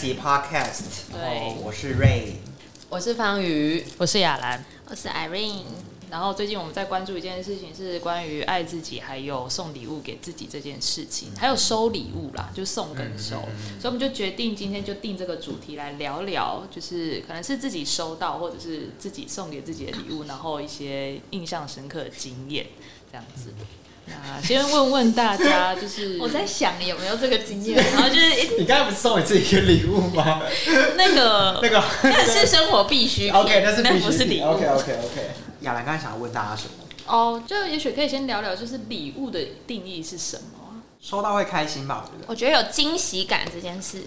集 Podcast，对然后我是 Ray，我是方瑜，我是雅兰。我是 Irene，然后最近我们在关注一件事情，是关于爱自己，还有送礼物给自己这件事情，还有收礼物啦，就送跟收。所以我们就决定今天就定这个主题来聊聊，就是可能是自己收到或者是自己送给自己的礼物，然后一些印象深刻的经验这样子。那先问问大家，就是 我在想有没有这个经验，然后就是诶你刚才不是送你自己一个礼物吗？那个 那个那是生活必需品 OK，那是那必须品不是礼物 OK OK OK。亚兰刚才想要问大家什么？哦，就也许可以先聊聊，就是礼物的定义是什么啊？收到会开心吧？我觉得。我觉得有惊喜感这件事，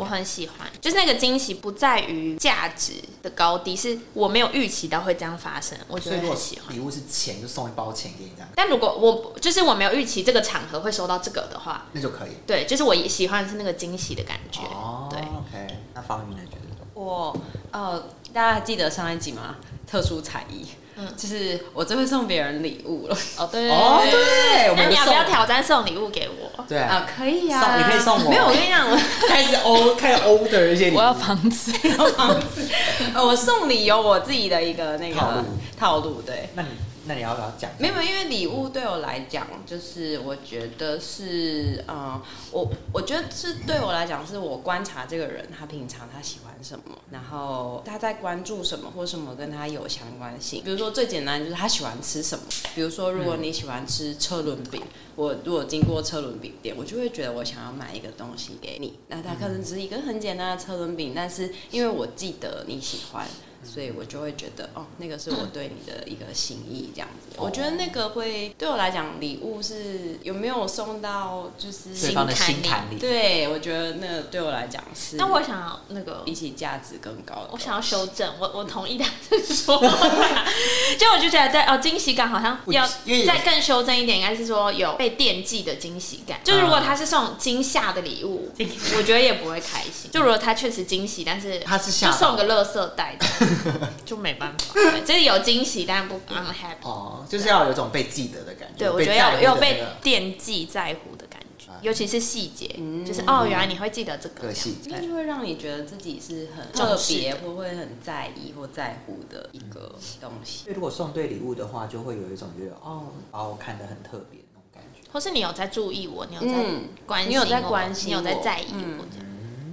我很喜欢。就是那个惊喜不在于价值的高低，是我没有预期到会这样发生，我觉得所以如果很喜欢。礼物是钱，就送一包钱给你这样，但如果我就是我没有预期这个场合会收到这个的话，那就可以。对，就是我喜欢的是那个惊喜的感觉。哦对，，OK。那方云呢？觉得？我呃，大家还记得上一集吗？特殊才艺，嗯就是我最会送别人礼物了哦，对哦，对，我们那你要不要送？挑战送礼物给我？对啊，可以啊、送你可以送我没有，我跟你讲，我 开始欧开始 order 一些礼物。我要房子。呃 我送礼有我自己的一个那个套路套路，对。那你那你要不要讲？没有，因为礼物对我来讲，就是我觉得是，嗯，我我觉得是对我来讲，是我观察这个人他平常他喜欢什么，然后他在关注什么或什么跟他有相关性。比如说最简单就是他喜欢吃什么，比如说如果你喜欢吃车轮饼，我如果经过车轮饼店，我就会觉得我想要买一个东西给你，那它可能只是一个很简单的车轮饼，但是因为我记得你喜欢。所以我就会觉得，哦，那个是我对你的一个心意，这样子。我觉得那个会对我来讲，礼物是有没有送到，就是对方的心坎里。对，我觉得那个对我来讲是，那我想要那个比起价值更高的。我想要修正，我我同意他的说法，就我就觉得对哦，惊喜感好像要再更修正一点，应该是说有被惦记的惊喜感。就是如果他是送惊吓的礼物，我觉得也不会开心。就如果他确实惊喜，但是他是吓到就送个垃圾袋的，就没办法。对就是有惊喜，但不 unhappy。哦，就是要有一种被记得的感觉。对，我觉得要有被惦记在乎的感觉啊，尤其是细节，就是哦，原来你会记得这个个细节。就会让你觉得自己是很特别，或会很在意或在乎的一个东西。所以如果送对礼物的话，就会有一种觉得哦，把我看得很特别那种感觉。或是你有在注意我，你有在嗯关心我，你有在关心你有在在意嗯我这样。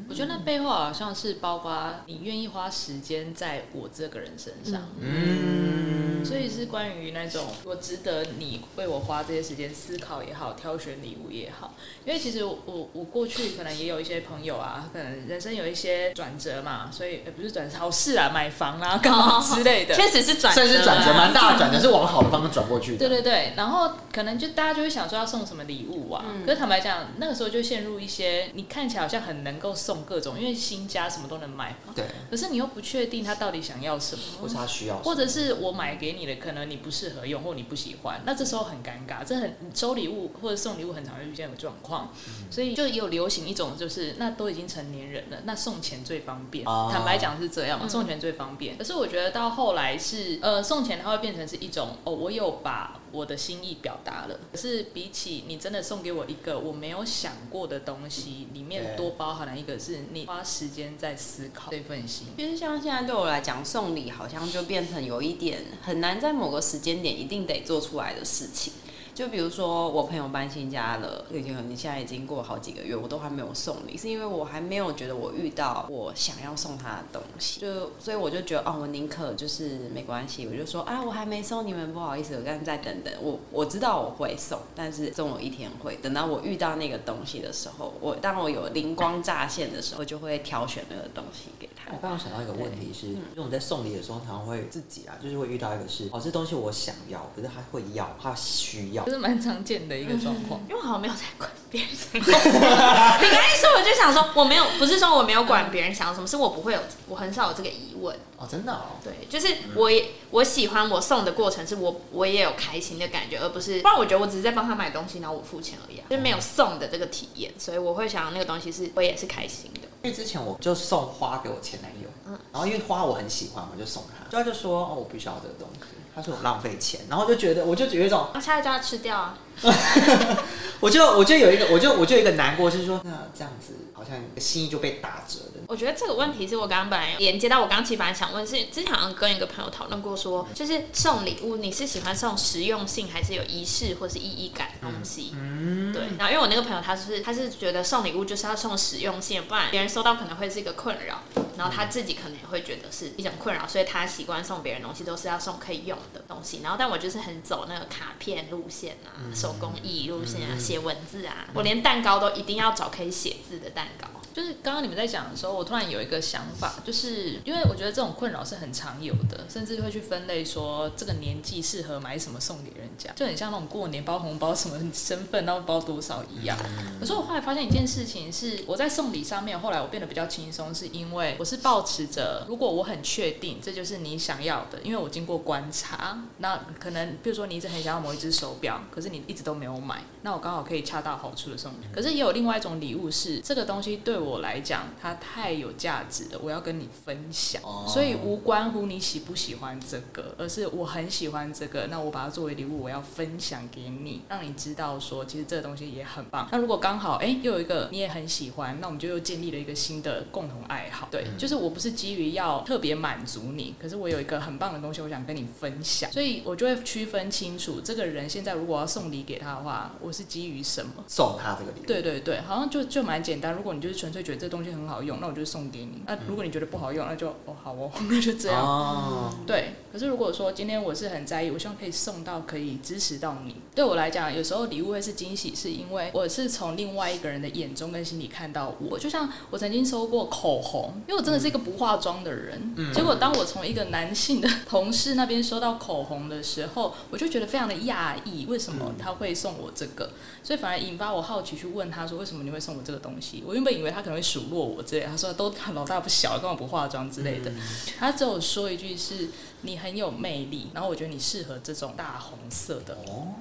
我觉得那背后好像是包括你愿意花时间在我这个人身上，嗯，所以是关于那种我值得你为我花这些时间思考也好，挑选礼物也好。因为其实我我我过去可能也有一些朋友啊，可能人生有一些转折嘛，所以、呃、不是转折，好事啊，买房啊，干嘛之类的。确实是转折啊，算是转折蛮大的 转折，是往好的方向转过去的。对对对，然后可能就大家就会想说要送什么礼物啊？可是坦白讲，那个时候就陷入一些你看起来好像很能够送各种，因为新家什么都能买嘛。对，可是你又不确定他到底想要什么，或者他需要或者是我买给你的，可能你不适合用或你不喜欢，那这时候很尴尬。这很收礼物或者送礼物很常会遇见的状况，所以就也有流行一种就是那都已经成年人了，那送钱最方便。哦坦白讲是这样嘛，送钱最方便。可是我觉得到后来是呃送钱它会变成是一种哦，我有把我的心意表达了。可是比起你真的送给我一个我没有想过的东西，里面多包含了一个是你花时间在思考这份心。其实像现在对我来讲，送礼好像就变成有一点很难在某个时间点一定得做出来的事情。就比如说我朋友搬新家了，已经你现在已经过好几个月，我都还没有送礼，是因为我还没有觉得我遇到我想要送他的东西，就所以我就觉得哦，我宁可就是没关系，我就说啊，我还没送你们，不好意思，我刚再等等，我我知道我会送，但是总有一天会，等到我遇到那个东西的时候，我当我有灵光乍现的时候，我就会挑选那个东西给他我。刚刚想到一个问题是，因为我们在送礼的时候，常常会自己啊，就是会遇到一个是，哦，这东西我想要，可是他会要，他需要这，是蛮常见的一个状况。因为我好像没有在管别人想要什么。你刚一说，我就想说，我没有，不是说我没有管别人想要什么，是我不会有，我很少有这个疑问。哦，真的哦，对，就是我也我喜欢我送的过程，是我我也有开心的感觉，而不是不然我觉得我只是在帮他买东西，然后我付钱而已、啊，就是没有送的这个体验，所以我会想要那个东西是我也是开心的。因为之前我就送花给我前男友，然后因为花我很喜欢我，就送他，就他就说哦，我不需要这个东西，他说我浪费钱，然后就觉得我就觉得一种，那下来就要吃掉啊。我就我就有一个，我就我就有一个难过，是说那这样子好像心意就被打折的。我觉得这个问题是我刚刚本来连接到我刚其实本来想问是，之前好像跟一个朋友讨论过说，就是送礼物，你是喜欢送实用性还是有仪式或是意义感的东西？嗯，对，然后因为我那个朋友他是他是觉得送礼物就是要送实用性，不然别人收到可能会是一个困扰，然后他自己可能也会觉得是一种困扰，所以他习惯送别人东西都是要送可以用的东西。然后但我就是很走那个卡片路线啊，手工艺路线啊，写文字啊，我连蛋糕都一定要找可以写字的蛋糕。就是刚刚你们在讲的时候，我突然有一个想法，就是因为我觉得这种困扰是很常有的，甚至会去分类说这个年纪适合买什么送给人家，就很像那种过年包红包什么身份然后包多少一样。可是我后来发现一件事情是，我在送礼上面，后来我变得比较轻松，是因为我是保持着，如果我很确定这就是你想要的，因为我经过观察，那可能比如说你一直很想要某一只手表，可是你一直都没有买，那我刚好可以恰到好处的送你。可是也有另外一种礼物是，这个东西对我来讲它太有价值了，我要跟你分享，哦所以无关乎你喜不喜欢这个，而是我很喜欢这个，那我把它作为礼物，我要分享给你，让你知道说其实这个东西也很棒。那如果刚好哎、又有一个你也很喜欢，那我们就又建立了一个新的共同爱好。对，就是我不是基于要特别满足你，可是我有一个很棒的东西，我想跟你分享，所以我就会区分清楚这个人现在如果要送礼给他的话，我是基于什么。送他这个礼物，对对对，好像就就蛮简单。如果你就是纯粹觉得这东西很好用，那我就送给你。那如果你觉得不好用，那就哦好哦，那就这样。哦，对，可是如果说今天我是很在意，我希望可以送到可以支持到你。对我来讲，有时候礼物会是惊喜，是因为我是从另外一个人的眼中跟心里看到我。就像我曾经收过口红，因为我真的是一个不化妆的人，结果当我从一个男性的同事那边收到口红的时候，我就觉得非常的讶异，为什么他会送我这个？所以反而引发我好奇去问他说，为什么你会送我这个东西？我原本以为他可能会数落我之类，他说都老大不小，根本不化妆之类的。他只有说一句是你很很有魅力，然后我觉得你适合这种大红色的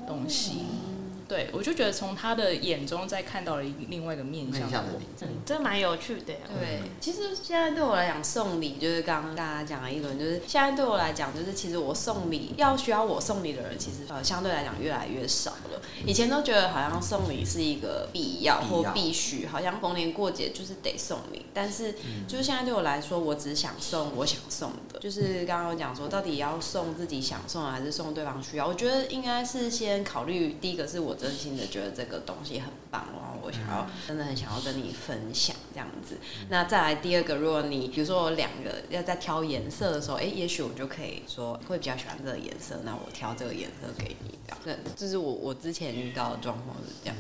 东西。对，我就觉得从他的眼中再看到了一另外一个面向我面向的你。嗯，这蛮有趣的呀。对，其实现在对我来讲，送礼就是刚刚大家讲了一轮，就是现在对我来讲，就是其实我送礼要需要我送礼的人，其实呃相对来讲越来越少了。以前都觉得好像送礼是一个必要或必须，好像逢年过节就是得送礼。但是就是现在对我来说，我只想送我想送的，就是刚刚有讲说，到底要送自己想送的还是送对方需要？我觉得应该是先考虑第一个是我真心的觉得这个东西很棒，然后我想要真的很想要跟你分享这样子。那再来第二个，如果你比如说我两个要在挑颜色的时候，哎、也许我就可以说会比较喜欢这个颜色，那我挑这个颜色给你，这样。那这是我我之前遇到的状况是这样。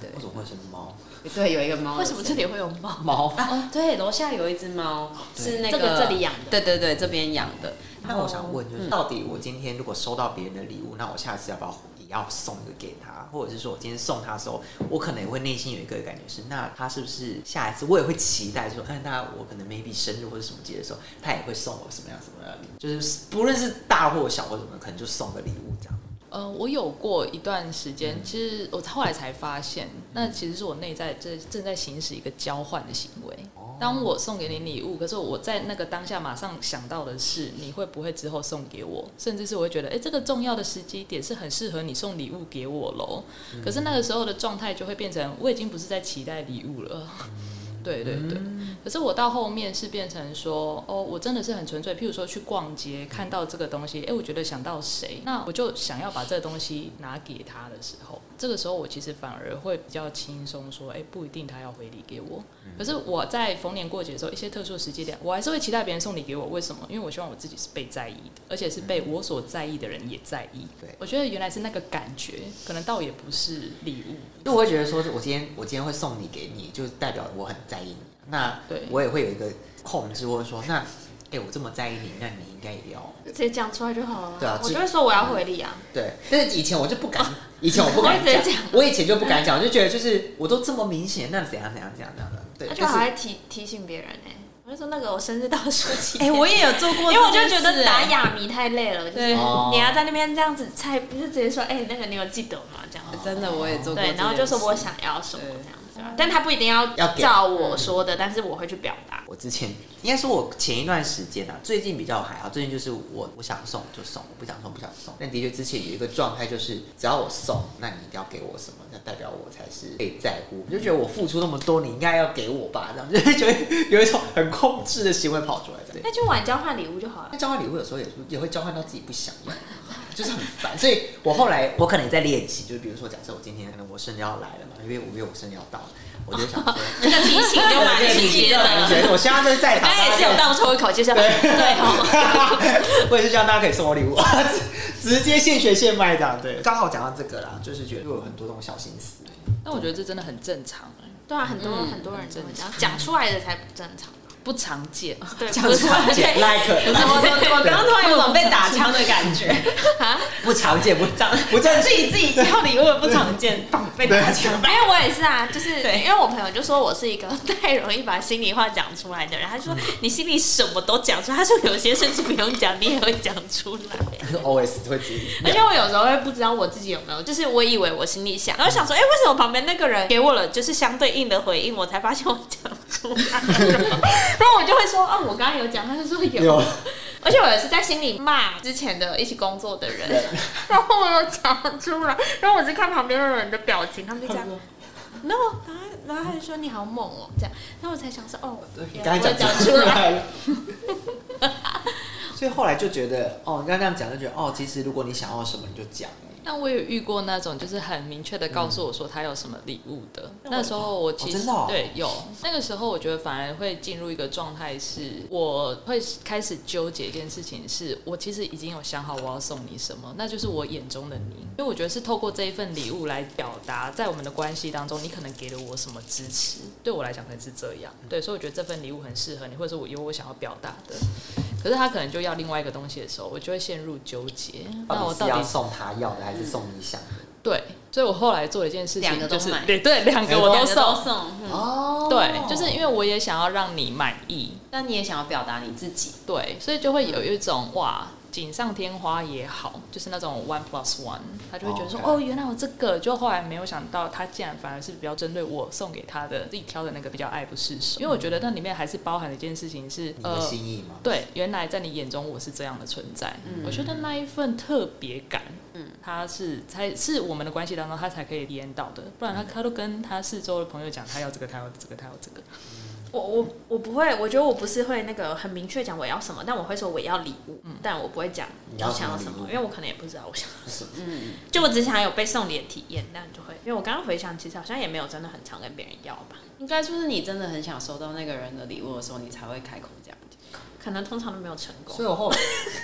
对为什么会是猫？对，有一个猫。为什么这里会有猫？猫。啊？对，楼下有一只猫，是那这个这里养的对对对，这边养的。那我想问，就是到底我今天如果收到别人的礼物，那我下次要不要也要送一个给他？或者是说我今天送他的时候，我可能也会内心有一个感觉是，那他是不是下一次我也会期待说，哎，那我可能 maybe 生日或者什么节的时候，他也会送我什么样什么样的礼物？就是不论是大或小或什么，可能就送个礼物这样。呃，我有过一段时间，其实我后来才发现，那其实是我内在正正在行使一个交换的行为。当我送给你礼物，可是我在那个当下马上想到的是，你会不会之后送给我？甚至是我会觉得，哎、这个重要的时机点是很适合你送礼物给我喽。可是那个时候的状态就会变成，我已经不是在期待礼物了。对对对，可是我到后面是变成说，哦，我真的是很纯粹。譬如说去逛街，看到这个东西，哎，我觉得想到谁，那我就想要把这个东西拿给他的时候，这个时候我其实反而会比较轻松，说，哎，不一定他要回礼给我。可是我在逢年过节的时候，一些特殊的时间点，我还是会期待别人送礼给我。为什么？因为我希望我自己是被在意的，而且是被我所在意的人也在意。对我觉得原来是那个感觉，可能倒也不是礼物。因为我会觉得说，我今天我今天会送你给你，就代表我很在意你。那对我也会有一个控制，或者说，那哎、我这么在意你，那你应该也要直接讲出来就好了。对啊我就会说我要回礼啊。对。但是以前我就不敢，以前我不敢讲，我以前就不敢讲，我就觉得就是我都这么明显，那怎样怎样怎样怎样的，对，而且就是我还提提醒别人呢、我就说那个我生日倒数几哎、天，我也有做过因为我就觉得打哎哑谜太累了，就是你要在那边这样子猜，不是直接说哎、那个你有记得吗？这样子。真的我也做过对，然后就说我想要什么这样子啊，但他不一定要要给照我说的，但是我会去表达。我之前应该说，我前一段时间啊，最近比较还好。最近就是我我想送就送，我不想送不想送。但的确之前有一个状态，就是只要我送，那你一定要给我什么，那代表我才是被在乎。我就觉得我付出那么多，你应该要给我吧，这样就会觉得有一种很控制的行为跑出来。对，那就玩交换礼物就好了那。交换礼物有时候也也会交换到自己不想要，就是很烦。所以我后来我可能也在练习，就是比如说，假设我今天可能我生日要来了嘛，因为五月我生日要到了，我就想说。这个提醒就蛮直接的。我希望就是在场，刚刚也是有倒抽一口气，是对哦，我也是希望大家可以送我礼物，直接现学现卖这样。对，刚好讲到这个啦，就是觉得有很多这种小心思。但我觉得这真的很正常哎，对啊，很多很多人都会这样讲出来的才不正常。不常见。对，这样子常见，like 我我我 刚刚突然有种被打枪的感觉，啊，不常见，不常不正自己自己要礼物的不常见，棒被打枪。因为我也是啊，就是对。因为我朋友就说我是一个太容易把心里话讲出来的人，他就说你心里什么都讲出来，他说有些甚至不用讲，你也会讲出来。，always 会自己而且我有时候会不知道我自己有没有，就是我以为我心里想，然后想说，哎、为什么旁边那个人给我了就是相对应的回应，我才发现我讲出来，然后我就会说，哦，我刚刚有讲，他就说有，有而且我也是在心里骂之前的一起工作的人，然后我又讲出来，然后我就看旁边的人的表情，他们就这样。然后，然后，然后他就说你好猛哦，这样，然后我才想说，哦，你原来我刚才讲讲出来。所以后来就觉得，哦，你刚刚这样讲就觉得，哦，其实如果你想要什么，你就讲。那我有遇过那种，就是很明确的告诉我说他有什么礼物的。那时候我其实、哦哦对有那个时候，我觉得反而会进入一个状态，是我会开始纠结一件事情是，我其实已经有想好我要送你什么，那就是我眼中的你。因为我觉得是透过这一份礼物来表达，在我们的关系当中，你可能给了我什么支持，对我来讲可能是这样。对，所以我觉得这份礼物很适合你，或者是我有我想要表达的。可是他可能就要另外一个东西的时候，我就会陷入纠结。那我到底到底是要送他要的，还是送你想的？对，所以我后来做了一件事情，就是两个都买。对对，两个我都送。送，嗯。哦。对，就是因为我也想要让你满意，但你也想要表达你自己，对，所以就会有一种哇，锦上添花也好，就是那种 one plus one，他就会觉得说，哦哦，原来我这个，就后来没有想到，他竟然反而是比较针对我送给他的自己挑的那个比较爱不释手，因为我觉得那里面还是包含了一件事情是，呃你的心意嘛。对，原来在你眼中我是这样的存在。嗯我觉得那一份特别感，嗯，他是才是我们的关系当中他才可以体验到的，不然他他都跟他四周的朋友讲，他要这个，他要这个，他要这个。我我我不会，我觉得我不是会那个很明确讲我要什么，但我会说我要礼物，但我不会讲我想要什什么因为我可能也不知道我想要什么。嗯，就我只想有被送礼的体验，那就会，因为我刚刚回想，其实好像也没有真的很常跟别人要吧，应该就是你真的很想收到那个人的礼物的时候，你才会开口这样讲。可能通常都没有成功所以。我后来，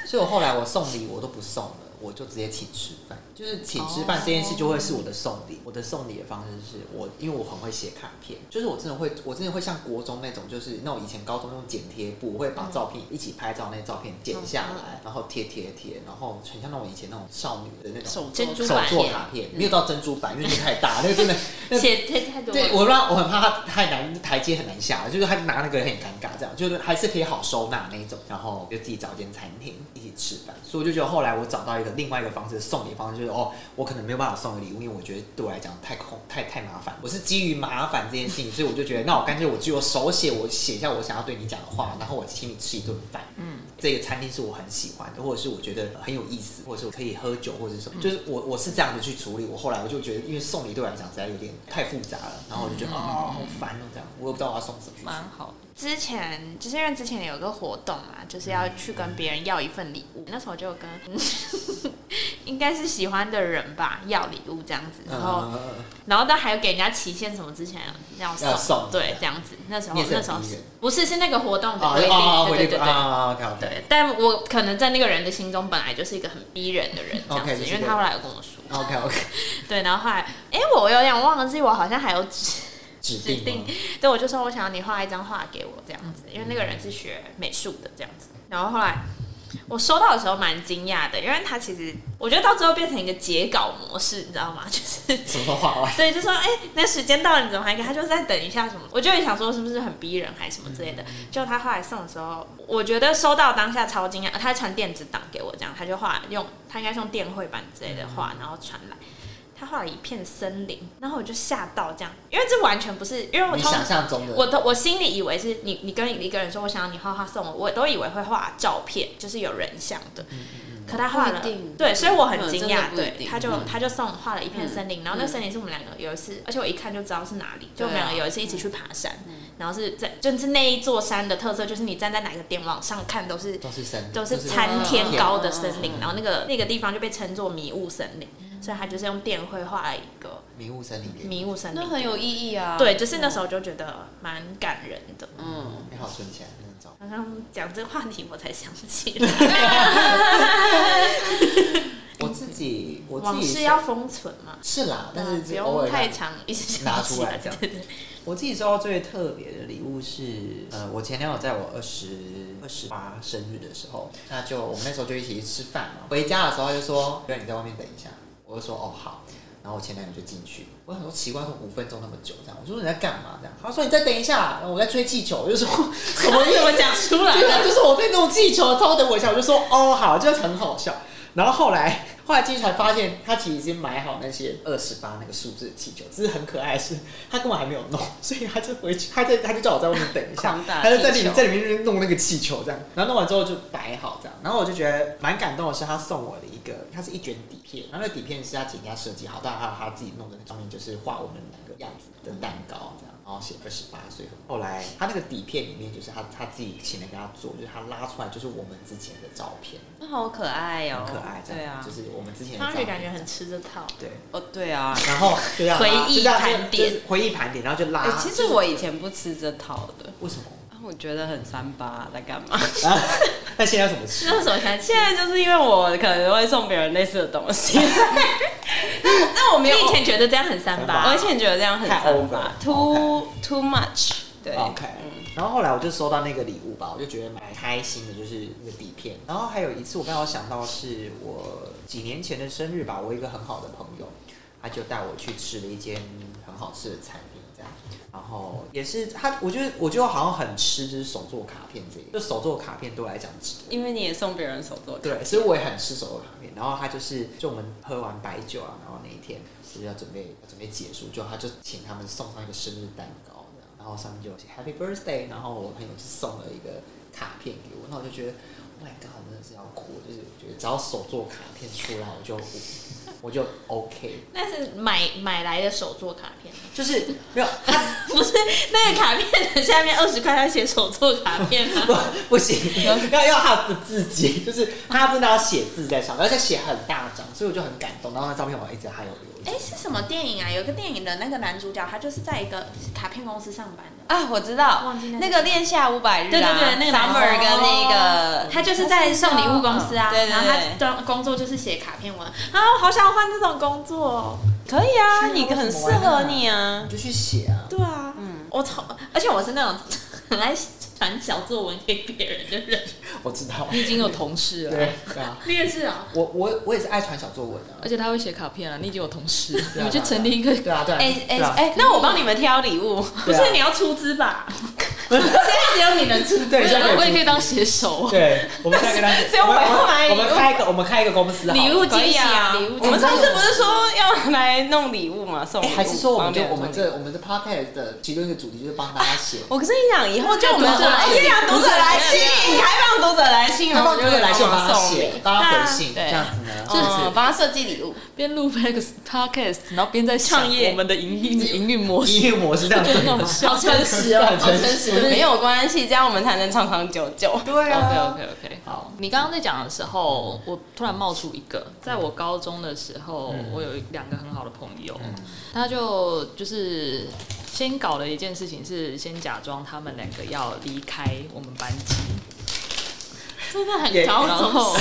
所以我后来我送礼我都不送了，我就直接请吃饭。就是请吃饭这件事就会是我的送礼。我的送礼的方式是我，因为我很会写卡片，就是我真的会，我真的会像国中那种，就是那种以前高中那种剪贴布，我会把照片一起拍照，那些照片剪下来，然后贴贴贴，然后很像那种以前那种少女的那种手珍珠手做卡片，没有到珍珠版，因为那太大，那个真的 写太太多，对我让我很怕它太难，台阶很难下，就是他拿那个很尴尬，这样。就是还是可以好收纳那一种，然后就自己找间餐厅一起吃饭，所以我就觉得后来我找到一个另外一个方式送礼方式，就是哦，我可能没有办法送你礼物，因为我觉得对我来讲太空太太麻烦，我是基于麻烦这件事情，所以我就觉得那我干脆我就手写，我写下我想要对你讲的话，然后我请你吃一顿饭，嗯，这个餐厅是我很喜欢的，或者是我觉得很有意思，或者是我可以喝酒或者是什么，就是我我是这样子去处理，我后来我就觉得，因为送礼对我来讲实在有点太复杂了，然后我就觉得啊、好烦哦，这样我也不知道我要送什么。蛮好的。之前就是因为之前有个活动嘛，就是要去跟别人要一份礼物，那时候就跟 应该是喜欢的人吧要礼物这样子，然后、嗯然后但还有给人家期限什么之前要送，要送对这样子，那时候那时候不是是那个活动的啊规定，啊，对对对对。但我可能在那个人的心中本来就是一个很逼人的人，这样子就是因为他后来有跟我说，OK OK，对，然后后来，哎、我有点忘记，我好像还有指指指定。对，我就说我想要你画一张画给我这样子，因为那个人是学美术的这样子。然后后来我收到的时候蛮惊讶的，因为他其实我觉得到最后变成一个截稿模式，你知道吗？就是什么画完？对，就说哎、那时间到了，你怎么还给他？就是在等一下什么？我就也想说是不是很逼人还是什么之类的。就他后来送的时候，我觉得收到当下超惊讶，他传电子档给我，这样他就画用他应该是用电绘版之类的画，然后传来。他画了一片森林，然后我就吓到这样，因为这完全不是，因为我想象中的。我都我心里以为是你，你跟一个人说我想要你画画送我，我都以为会画照片，就是有人像的。可他画了对，所以我很惊讶。对，他就嗯。他就送画了一片森林，然后那森林是我们两个有一次，而且我一看就知道是哪里，就我们两个有一次一起去爬山，然后是在就是那一座山的特色就是你站在哪个点往上看都是都是山，都是参天高的森林，嗯然后那个那个地方就被称作迷雾森林，所以他就是用电绘画了一个迷雾森林给你，迷雾森林，那很有意义啊。对，就是那时候就觉得蛮感人的。嗯，你好存起来那张照片。刚刚讲这个话题，我才想起来，我自己我自往己事要封存嘛，是啦，但是不用太长，一直想拿出来这样对对对我自己收到最特别的礼物是，呃，我前男友在我二十二十八生日的时候，那就我们那时候就一起去吃饭嘛。回家的时候他就说：“不然你在外面等一下。”我就说：“哦，好。”然后我前男友就进去，我很多奇怪，说五分钟那么久这样，我说你在干嘛这样？他说你再等一下，然后我在吹气球，我就说 什么意思？怎么讲出来对，就是我在弄气球，稍等我一下，我就说哦好，就很好笑。然后后来后来进去才发现，他其实已经买好那些二十八那个数字的气球，只是很可爱的是，他根本还没有弄，所以他就回去，他在他就叫我在外面等一下 他就在里面在里面弄那个气球这样，然后弄完之后就摆好这样，然后我就觉得蛮感动的是，他送我的一个，它是一卷底片，然后那底片是他请人家设计好，当然还有他自己弄的那，上面就是画我们两个样子的蛋糕这样。然后写二十八岁，后来他那个底片里面就是他他自己请人给他做，就是他拉出来就是我们之前的照片，那好可爱哦，很可爱，这样对啊，就是我们之前的照片，宇感觉很吃这套，对，哦，对啊。然后回忆盘点。就是回忆盘点，然后就拉。哎，其实我以前不吃这套的，为什么？啊我觉得很三八，在干嘛？啊，那现在怎么吃？那时候才现在就是因为我可能会送别人类似的东西，但但我没有，你以前觉得这样很三八，我以前觉得这样很三八，too too much，对。OK，嗯。然后后来我就收到那个礼物吧，我就觉得蛮开心的，就是那个底片。然后还有一次，我刚好想到是我几年前的生日吧，我一个很好的朋友，他就带我去吃了一间很好吃的餐厅，这样。然后也是他，我觉得我觉得好像很吃，就是手作卡片这一，就手作卡片对我来讲值得。因为你也送别人手作卡对，所以我也很吃手作卡片。然后他就是，就我们喝完白酒啊，然后那一天就是要准备要准备结束，就他就请他们送上一个生日蛋糕，然后上面就有写 Happy Birthday，然后我朋友就送了一个卡片给我，那我就觉得，Oh my God，真的是要哭，就是我觉得只要手作卡片出来，我就我就 OK，那是买买来的手作卡片，就是没有 他不是那个卡片的下面二十块他写手作卡片吗？不不行，要要他的字迹，就是他真的要写字在上面，而且写很大张，所以我就很感动。然后那照片我一直还有留着。哎，是什么电影啊？有个电影的那个男主角，他就是在一个卡片公司上班的。啊，我知道忘记那，个那个恋夏五百日啊，对对对那个 summer 跟那个，他就是在送礼物公司啊，嗯对对对然后他的工作就是写卡片文啊，我好想换这种工作哦。可以啊，你很适合你啊你。就去写啊。对啊，嗯，我操，而且我是那种 很爱传小作文给别人的人。我知道。你已经有同事了，对对啊，你也是啊？我我我也是爱传小作文啊而。且他会写卡片啊，你已经有同事，你们去成立一个对啊对啊。哎哎哎，那我帮你们挑礼物。啊不是你要出资吧？现在只有你能出。对，我也可以以。当写手。对，我们现在跟他，所以我们要买我们开一个，我们开一个公司礼物可以惊喜啊！啊礼物。我们上次不是说要来弄礼物嘛，送还是说我们就我们这我们的 podcast 的其中一个主题就是帮大家写，我跟你讲，以后就我们读者来信对呀，读者来信，开放读者来信，然后就帮读者来信帮帮他送礼，，写帮他回信，这对样子呢，是不嗯，是？帮他设计礼物。边录 podcast，然后边在想创业我们的营运营运模式，营运模式这样子真的好笑。好诚实哦，很诚实好诚实。没有关系，这样我们才能长长久久。对啊 OK 啊。OK OK，好，你刚刚在讲的时候，我突然冒出一个，在我高中的时候，嗯我有两个很好的朋友，嗯他就就是先搞了一件事情，是先假装他们两个要离开我们班级，真的很也高中然后。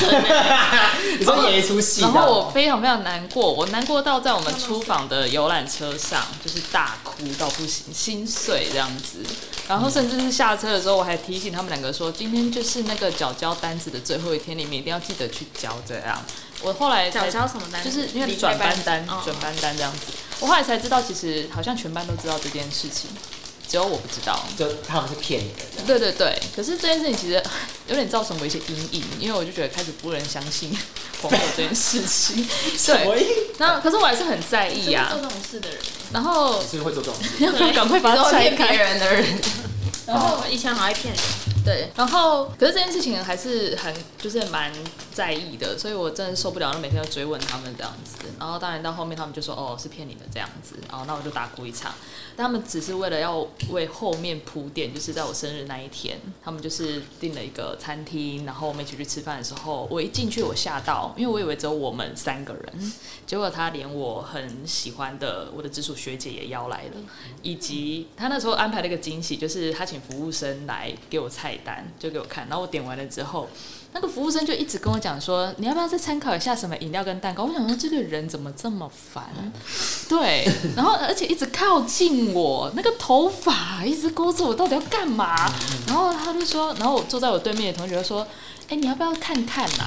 你说演一出戏，然后我非常非常难过，我难过到在我们出访的游览车上，就是大哭到不行，心碎这样子。然后甚至是下车的时候，我还提醒他们两个说，今天就是那个缴交单子的最后一天，你们一定要记得去交。这样，我后来才缴交什么单就是因为转班班单哦，转班单这样子。我后来才知道，其实好像全班都知道这件事情，只有我不知道。就他们是骗你的，对对对，可是这件事情其实 有点造成我一些阴影，因为我就觉得开始不能相信 朋友这件事情。对，那可是我还是很在意做啊。这种事的人，然后是会做这种 赶快把它都拆开？骗别人的人，然后以前好爱骗人，对，然后可是这件事情还是很就是蛮在意的，所以我真的受不了，就每天要追问他们这样子。然后当然到后面他们就说哦是骗你的这样子，然后那我就大哭一场。但他们只是为了要为后面铺垫，就是在我生日那一天，他们就是订了一个餐厅，然后我们一起去吃饭的时候，我一进去我吓到，因为我以为只有我们三个人，结果他连我很喜欢的我的直属学姐也邀来了，以及他那时候安排了一个惊喜，就是他请服务生来给我菜单，就给我看，然后我点完了之后。那个服务生就一直跟我讲说，你要不要再参考一下什么饮料跟蛋糕？我想说这个人怎么这么烦？对，然后而且一直靠近我，那个头发一直勾着我，到底要干嘛？然后他就说，然后我坐在我对面的同学说，哎、你要不要看看呐、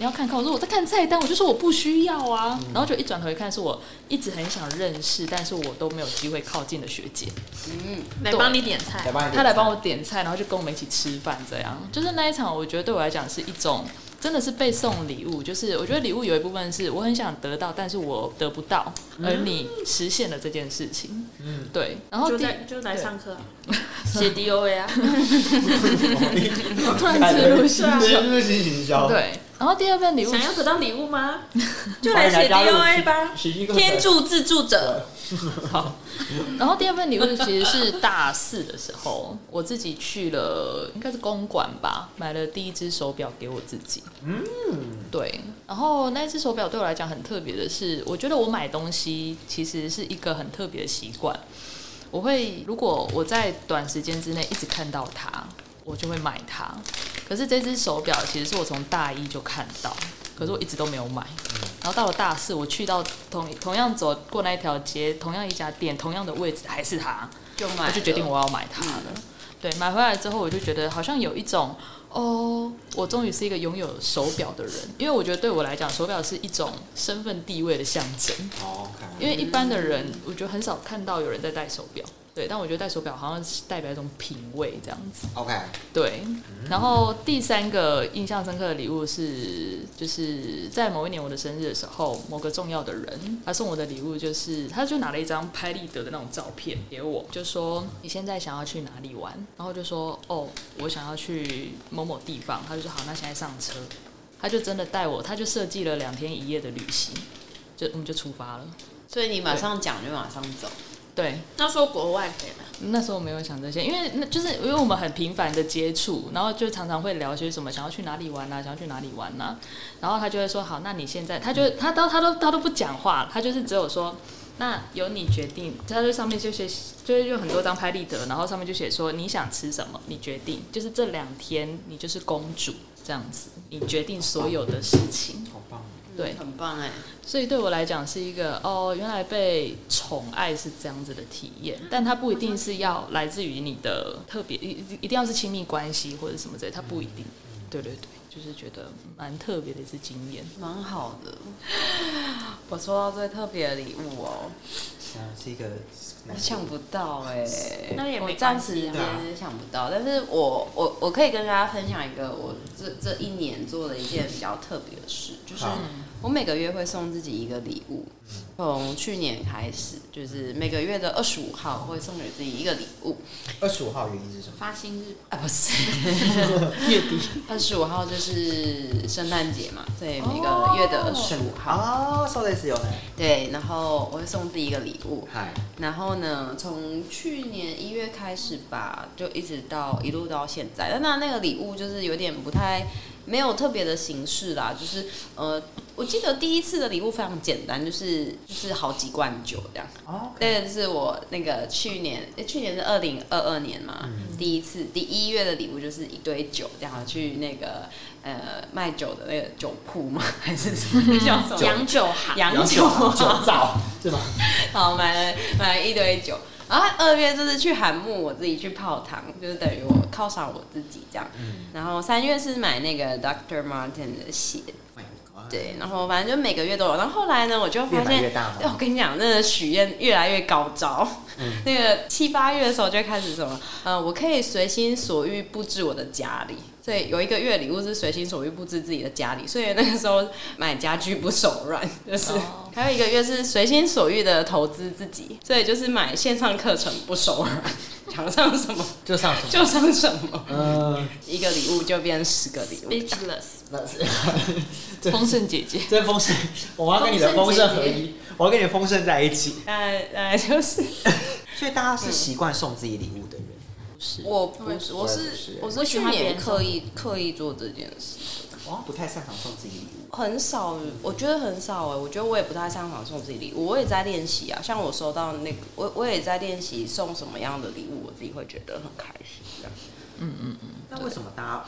你要看看？我说我在看菜单，我就说我不需要啊。然后就一转头一看，是我一直很想认识，但是我都没有机会靠近的学姐。嗯。来帮你点菜。他来帮我点菜，然后就跟我们一起吃饭，这样。就是那一场，我觉得对我来讲是一种真的是被送礼物，就是我觉得礼物有一部分是我很想得到，但是我得不到，而你实现了这件事情，嗯，对，然后第就在就来上课。啊，写 DOA 啊，突然植入新这手，是新行销。对，然后第二份礼物想要得到礼物吗？就来写 DOA 吧。十一个天助自助者，好然后第二份礼物其实是大四的时候，我自己去了，应该是公馆吧，买了第一只手表给我自己。嗯，对。然后那一只手表对我来讲很特别的是，我觉得我买东西其实是一个很特别的习惯。我会，如果我在短时间之内一直看到它，我就会买它。可是这只手表其实是我从大一就看到，可是我一直都没有买。然后到了大四，我去到同同样走过那一条街，同样一家店，同样的位置还是它，就买，我就决定我要买它了。对，买回来之后，我就觉得好像有一种，哦，我终于是一个拥有手表的人，因为我觉得对我来讲，手表是一种身份地位的象征。哦因为一般的人，我觉得很少看到有人在戴手表，对，但我觉得戴手表好像是代表一种品味这样子。OK，对，然后第三个印象深刻的礼物是，就是在某一年我的生日的时候，某个重要的人他送我的礼物就是，他就拿了一张拍立得的那种照片给我，就说你现在想要去哪里玩，然后就说哦，我想要去某某地方，他就说好，那现在上车，他就真的带我，他就设计了两天一夜的旅行，就我们就出发了。所以你马上讲就马上走，对，那说国外可以吗？那时候没有想这些，因为那就是因为我们很频繁的接触，然后就常常会聊些什么，想要去哪里玩啊，想要去哪里玩啊，然后他就会说好，那你现在，他就他都他都他都不讲话，他就是只有说。那由你决定，他在上面就写，就是有很多张拍立得，然后上面就写说你想吃什么，你决定，就是这两天你就是公主这样子，你决定所有的事情。好棒。对，很棒哎。所以对我来讲是一个哦，原来被宠爱是这样子的体验，但它不一定是要来自于你的特别，一一定要是亲密关系或者什么之类，它不一定。对对对，就是觉得蛮特别的一次经验。蛮好的，我收到最特别的礼物哦，嗯，是一个我想不到哎、那也没我暂时关系啊。间想不到，但是我我我可以跟大家分享一个我这这一年做的一件比较特别的事，就是好我每个月会送自己一个礼物，从去年开始，就是每个月的二十五号会送给自己一个礼物，二十五号原因是什么？发薪日啊不是，月底二十五号就是圣诞节嘛，所以每个月的二十五号，啊，そうですよね。对，然后我会送自己一个礼物，嗨，然后呢，从去年一月开始吧，就一直到一路到现在。但那那个礼物就是有点不太 没有特别的形式啦，就是呃，我记得第一次的礼物非常简单，就是就是好几罐酒这样。哦，这个是我那个去年，诶去年是二零二二年嘛，第一次第一月的礼物就是一堆酒，这样去那个呃卖酒的那个酒铺嘛？还是什么叫什么？洋酒行，洋酒酒造对吧？好，买了买了一堆酒。然后二月就是去韩木，我自己去泡汤，就是等于我犒赏我自己这样。然后三月是买那个 Doctor Martin 的鞋，对，然后反正就每个月都有。然后后来呢，我就发现，我？跟你讲，那个许愿越来越高招。那个七八月的时候就开始什么，呃，我可以随心所欲布置我的家里。所以有一个月礼物是随心所欲布置自己的家里，所以那个时候买家具不手软，就是、哦还有一个月是随心所欲的投资自己，所以就是买线上课程不手软，想上什么 就上什么？就上什么，嗯，一个礼物就变十个礼物。是 丰盛姐姐，这丰盛，我要跟你的丰盛合一，我要跟你的丰盛在一起。呃呃就是，所以大家是习惯送自己礼物的人，是我不是，我是我是去年欢别人刻意刻意做这件事。我不太擅长送自己礼物。很少，我觉得很少哎，我觉得我也不太擅长送自己礼物，我也在练习啊。像我收到那个，我我也在练习送什么样的礼物，我自己会觉得很开心。这样嗯嗯嗯那为什么大家，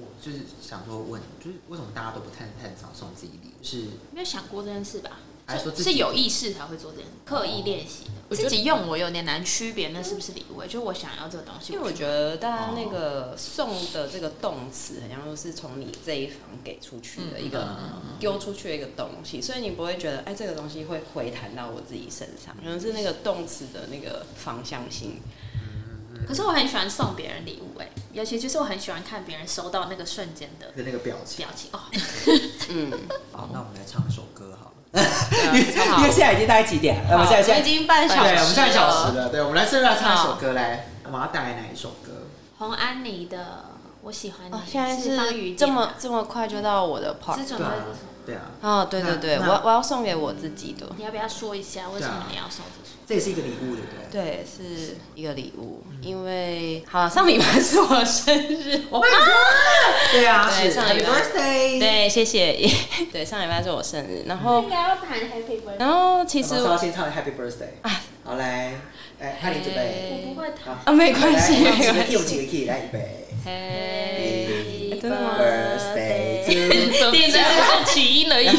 我就是想说问，就是为什么大家都不太擅长送自己礼物？是没有想过这件事吧？是还是说自己是有意识才会做这件事，刻意练习的。我觉得自己用我有点难区别那是不是礼物、欸，就是我想要这个东西，因为我觉得大家那个送的这个动词，好像都是从你这一方给出去的一个丢出去的一个东西，所以你不会觉得哎，这个东西会回弹到我自己身上，可能是那个动词的那个方向性。可是我很喜欢送别人礼物、哎，尤其就是我很喜欢看别人收到那个瞬间的的那个表情。表情哦。嗯，好，那我们来唱一首歌好因为现在已经大概几点了？我们现在现在经半小时了，对，我们半小时了。对，我们来现在唱一首歌来。我们要带来哪一首歌？洪安妮的《我喜欢你》哦，现在是这么这么快就到我的 part 是准对啊备什么？，对啊，哦，对对对，那我我要送给我自己的，你要不要说一下为什么你要送这首？这也是一个礼物，对不对？对，是一个礼物，因为好上礼拜是我生日，我 对啊，是对上礼拜 Birthday。对，谢谢，对，上礼拜是我生日，然后应该要弹 Happy Birthday。然后其实我先唱 Happy Birthday。好，来，哎，看你准备。我不会弹。好啊没关系来没关系几个 key，我们几个 key，来预备。Happy 真的吗 Birthday 点的是起音而已。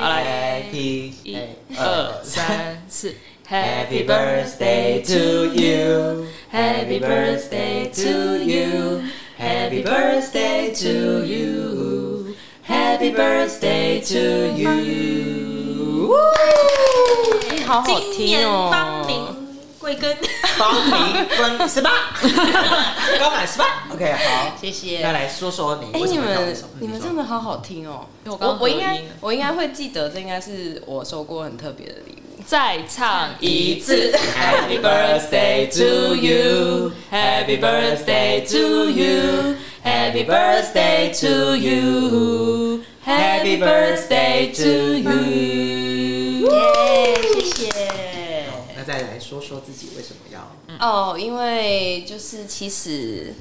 好来 Happy 一哎二三四 Happy birthday to you. Happy birthday to you. Happy birthday to you. Happy birthday to you. 哎好好今年听哦，芳龄 贵庚？方明分十八，刚满十八。OK，好，谢谢。那来说说你哎、你们你们真的好好听哦！我应该我应该会记得，这应该是我收过很特别的礼物。再唱一次 Happy birthday to you. Happy birthday to you. Happy birthday to you. Happy birthday to you. 耶，谢谢。那再来说说自己为什么要哦，因为就是其实。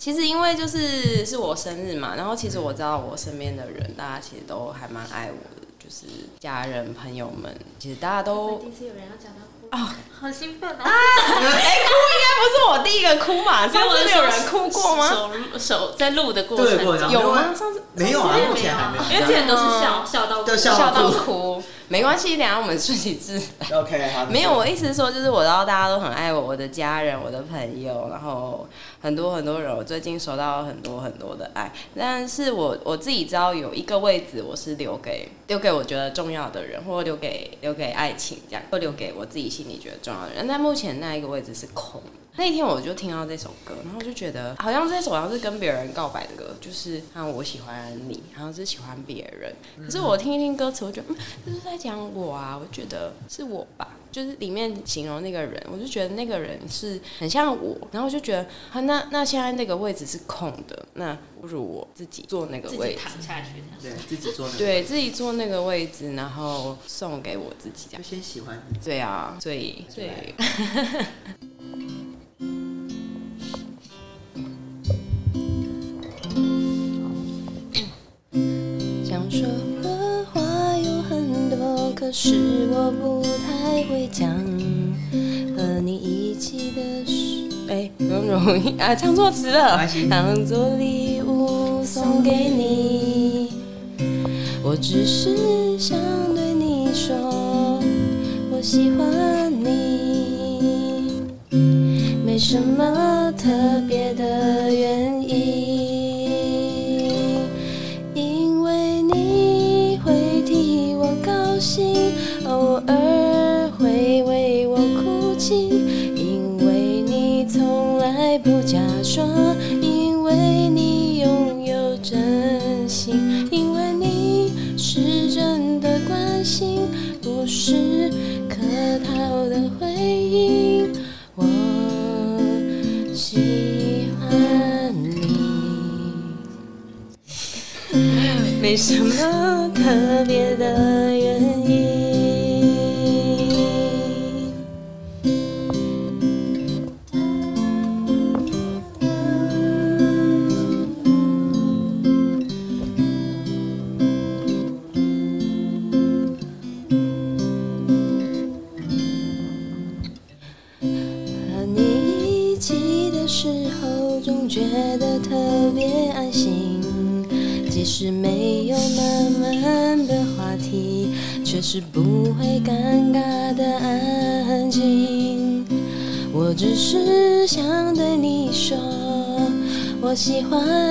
其实因为就是是我生日嘛，然后其实我知道我身边的人，大家其实都还蛮爱我的，就是家人朋友们，其实大家都第一次有人要讲到哭哦，好兴奋啊！哎、哭应该不是我第一个哭嘛？上次没有人哭过吗？手手在录的过程有吗？上次没有啊？目前还没有。因为之前都是笑笑到哭笑笑到哭哭，没关系，等下我们顺其自然。OK，好。没有，我意思是说，就是我知道大家都很爱我，我的家人、我的朋友，然后很多很多人，我最近收到很多很多的爱。但是我我自己知道有一个位置，我是留给留给我觉得重要的人，或留给留给爱情这样，或留给我自己心里觉得重要的人。但目前那一个位置是空。那一天我就听到这首歌，然后我就觉得好像这首好像是跟别人告白的歌，就是啊我喜欢你，好像是喜欢别人。可是我听一听歌词，我觉得嗯，这是在讲我啊，我觉得是我吧。就是里面形容那个人，我就觉得那个人是很像我，然后我就觉得啊，那那现在那个位置是空的，那不如我自己坐那个位置，躺下去。对自己坐那个，对自己坐那个位置，然后送给我自己这就样。先喜欢你。对啊，所以所以 想说可是我不太会讲。和你一起的事，哎、容容易啊，唱错词了。当做礼物送给你，我只是想对你说，我喜欢你，没什么特别的原因，没什么特别的喜欢。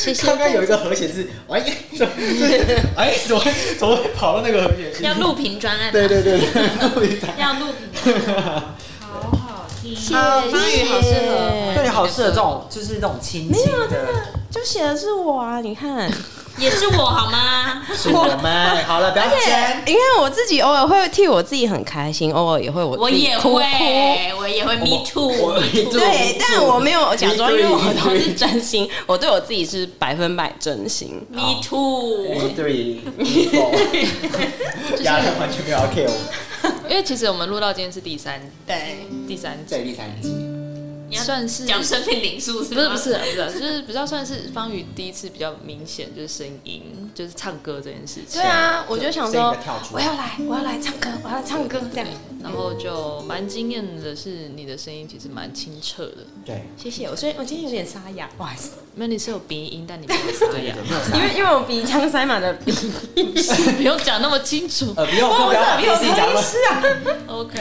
谢谢，谢谢。刚刚有一个和弦是，哎，怎么？哎，怎么怎么会跑到那个和弦？要录屏专案，对对对对，要录屏专案，好好听，啊方宇好适合，对你好适合这种，就是这种亲情的，就写的是我啊，你看。也是我好吗？是我们。好了，不要尖。你看我自己偶尔会替我自己很开心，偶尔也会我我也。会，我也会，me too，me 我 too。对，但我没有假装，因为我都是真心，我对我自己是百分百真心。Me too，three four，压根完全没有要 kill 我。因为其实我们录到今天是第三对，第三集，这第三集，你要算是讲生命灵数是？不是不是不是，就是比较算是方宇第一次比较明显，就是声音，就是唱歌这件事情。对啊，我就想说我要来，我要来唱歌，我要来唱歌，这样。然后就蛮惊艳的是，你的声音其实蛮清澈的。对，谢谢，我所以我今天有点沙哑，不好意思，没有，你是有鼻音，但你没有沙哑，因为因为我鼻腔塞满了鼻。不用讲那么清楚。呃，不用不要把没有自己讲了。是啊。OK，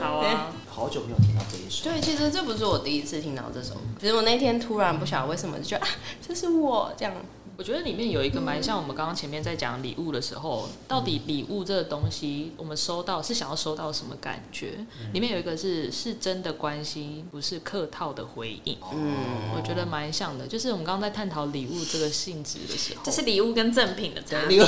好啊。好久没有听到这一首，对，其实这不是我第一次听到这首，只是我那天突然不晓得为什么就觉得啊，这是我这样。我觉得里面有一个蛮像我们刚刚前面在讲礼物的时候，到底礼物这个东西，我们收到是想要收到什么感觉？里面有一个是是真的关心，不是客套的回应。嗯，我觉得蛮像的，就是我们刚刚在探讨礼物这个性质的时候，这是礼物跟赠品的差礼别。物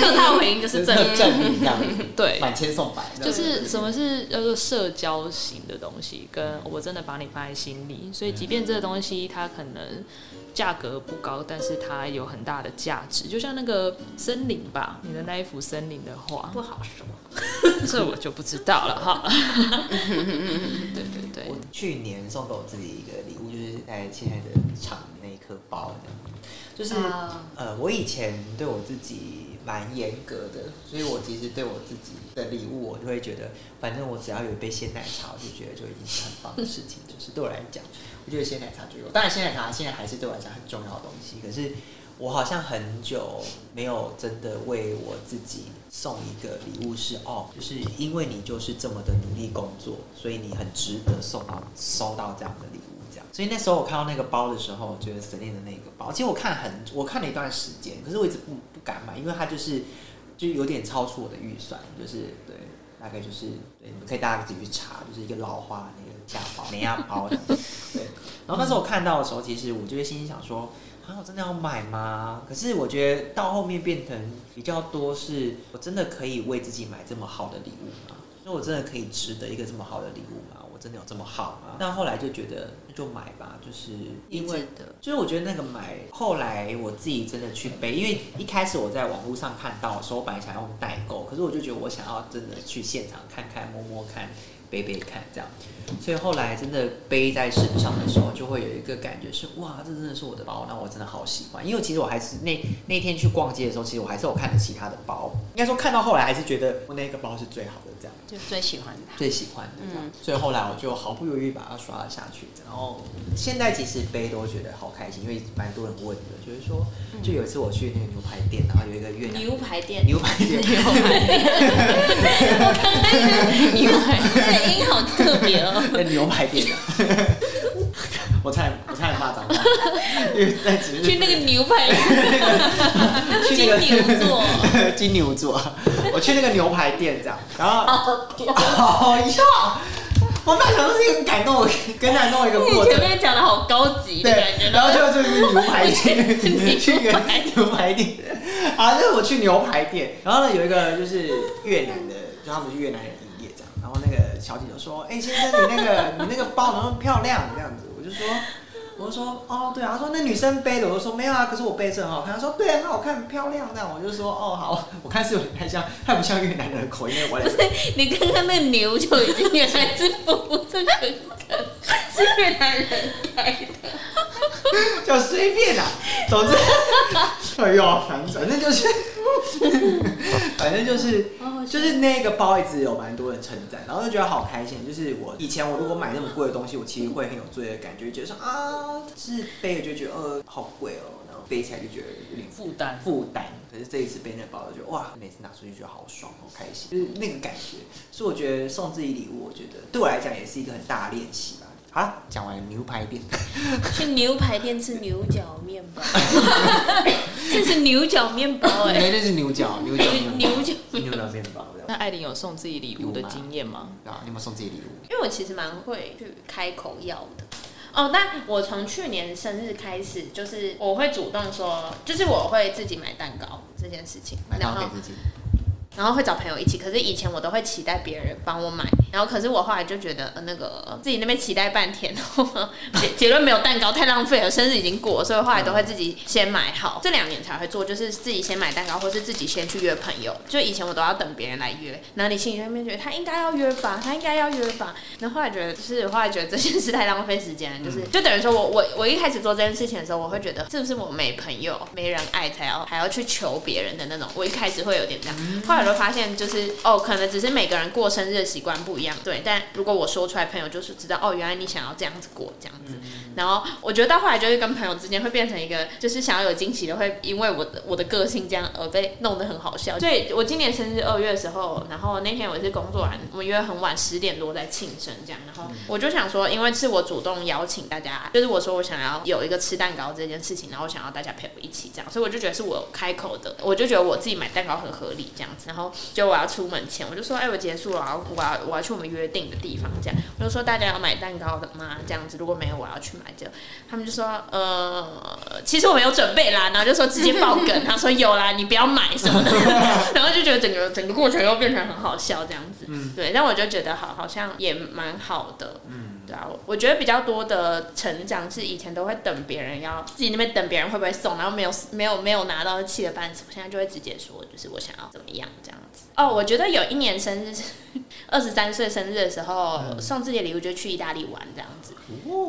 客套回应就是赠品，赠品这样，对满千送百，就是什么是叫做社交型的东西，跟我真的把你放在心里，所以即便这个东西它可能价格不高，但是它有很大的价值，就像那个森林吧，你的那一幅森林的画，不好说。这我就不知道了哈。对对对我，去年送给我自己一个礼物，就是在亲爱的厂那一颗包的，就是、啊呃，我以前对我自己蛮严格的，所以我其实对我自己的礼物，我就会觉得，反正我只要有一杯鲜奶茶，我就觉得就已经是很棒的事情。就是对我来讲，我觉得鲜奶茶就有，当然鲜奶茶现在还是对我来讲很重要的东西，可是。我好像很久没有真的为我自己送一个礼物是，哦，就是因为你就是这么的努力工作，所以你很值得送到收到这样的礼物，这样。所以那时候我看到那个包的时候，觉得 Celine 的那个包，其实我看很，我看了一段时间，可是我一直不不敢买，因为它就是就有点超出我的预算，就是对，大概就是对，你们可以大家自己去查，就是一个老花假包、没要包的，对。然后那时候我看到的时候，其实我就会心里想说。啊，我真的要买吗？可是我觉得到后面变成比较多是，我真的可以为自己买这么好的礼物吗？那我真的可以值得一个这么好的礼物吗？我真的有这么好吗？但后来就觉得那就买吧，就是因为的，就是我觉得那个买，后来我自己真的去背，因为一开始我在网络上看到的时候，我本来想用代购，可是我就觉得我想要真的去现场看看、摸摸看，背背看这样。所以后来真的背在身上的时候，就会有一个感觉是哇，这真的是我的包，那我真的好喜欢。因为其实我还是那那天去逛街的时候，其实我还是有看了其他的包，应该说看到后来还是觉得我那个包是最好的这样。就最喜欢它。最喜欢的这样，所以后来我就毫不犹豫把它刷了下去。然后现在其实背都觉得好开心，因为蛮多人问的，就是说，就有一次我去那个牛排店，然后有一个越南牛排店，牛排店，牛排，这个音好特别哦。在牛排店。的，我差点我差点骂脏话，因为在只是去那个牛排，去那个金牛座，金牛座，我去那个牛排店。这样，然后好呀，我本来想说是一个很感动的，很感动一个过程前。面讲的好高级的感觉，对，然后就就是牛排店，去一个牛排店，啊，就是我去牛排店，然后呢有一个就是越南的，就他们是越南人营业这样，然后那个小姐就说，哎、先生你那个你那个包那么漂亮这样子，我就说。我就说哦，对啊，他说那女生背的，我就说没有啊，可是我背是很好看。他说对，很好看，很漂亮。那样我就说哦好，我看是有点太像，太不像越南人的口音，因为我来你刚刚那牛就已经原来是不这个梗，是越南人开的。就随便啦、总之，哎呦，反正反正就是，反正就是，就是那个包一直有蛮多人称赞，然后就觉得好开心。就是我以前我如果买那么贵的东西，我其实会很有罪的感，就会觉得说啊，就是背了就觉得呃好贵哦，然后背起来就觉得有点负担。负担。可是这一次背那包，我就觉得哇，每次拿出去觉得好爽，好开心，就是那个感觉。所以我觉得送自己礼物，我觉得对我来讲也是一个很大的练习吧。好了，讲完了牛排店。去牛排店吃牛角面包，这是牛角面包哎、没，那是牛角，牛角面包牛角牛角面包。那艾琳有送自己礼物的经验吗？啊，你有没有送自己礼物？因为我其实蛮会去开口要的。哦，但我从去年生日开始，就是我会主动说，就是我会自己买蛋糕这件事情，买蛋糕给自己。然后会找朋友一起。可是以前我都会期待别人帮我买，然后可是我后来就觉得，呃，那个自己那边期待半天，结结论没有蛋糕，太浪费了，生日已经过，所以后来都会自己先买好。这两年才会做，就是自己先买蛋糕，或是自己先去约朋友。就以前我都要等别人来约，然后你心里面觉得他应该要约吧，他应该要约吧。然后后来觉得，就是后来觉得这件事太浪费时间了，就是就等于说我我我一开始做这件事情的时候，我会觉得是不是我没朋友、没人爱才要还要去求别人的那种。我一开始会有点这样，后来我就发现就是哦，可能只是每个人过生日的习惯不一样，对。但如果我说出来，朋友就是知道哦，原来你想要这样子过这样子。然后我觉得到后来就是跟朋友之间会变成一个，就是想要有惊喜的，会因为我的我的个性这样而被弄得很好笑。所以我今年生日二月的时候，然后那天我是工作完，我们约很晚十点多在庆生这样，然后我就想说，因为是我主动邀请大家，就是我说我想要有一个吃蛋糕这件事情，然后我想要大家陪我一起这样，所以我就觉得是我开口的，我就觉得我自己买蛋糕很合理这样子，然后就我要出门前，我就说，哎，我结束了，我要我要我要去我们约定的地方这样，我就说大家要买蛋糕的吗？这样子，如果没有，我要去买这个。他们就说，呃，其实我没有准备啦，然后就说直接爆梗，他说有啦，你不要买什么的，然后就觉得整个整个过程又变成很好笑这样子，对，但我就觉得好好像也蛮好的，对啊，我我觉得比较多的成长是以前都会等别人要自己那边等别人会不会送，然后没有没有没有拿到气的半死，我现在就会直接说，就是我想要怎么样这样子。哦，我觉得有一年生日，二十三岁生日的时候，送自己的礼物就去意大利玩这样子。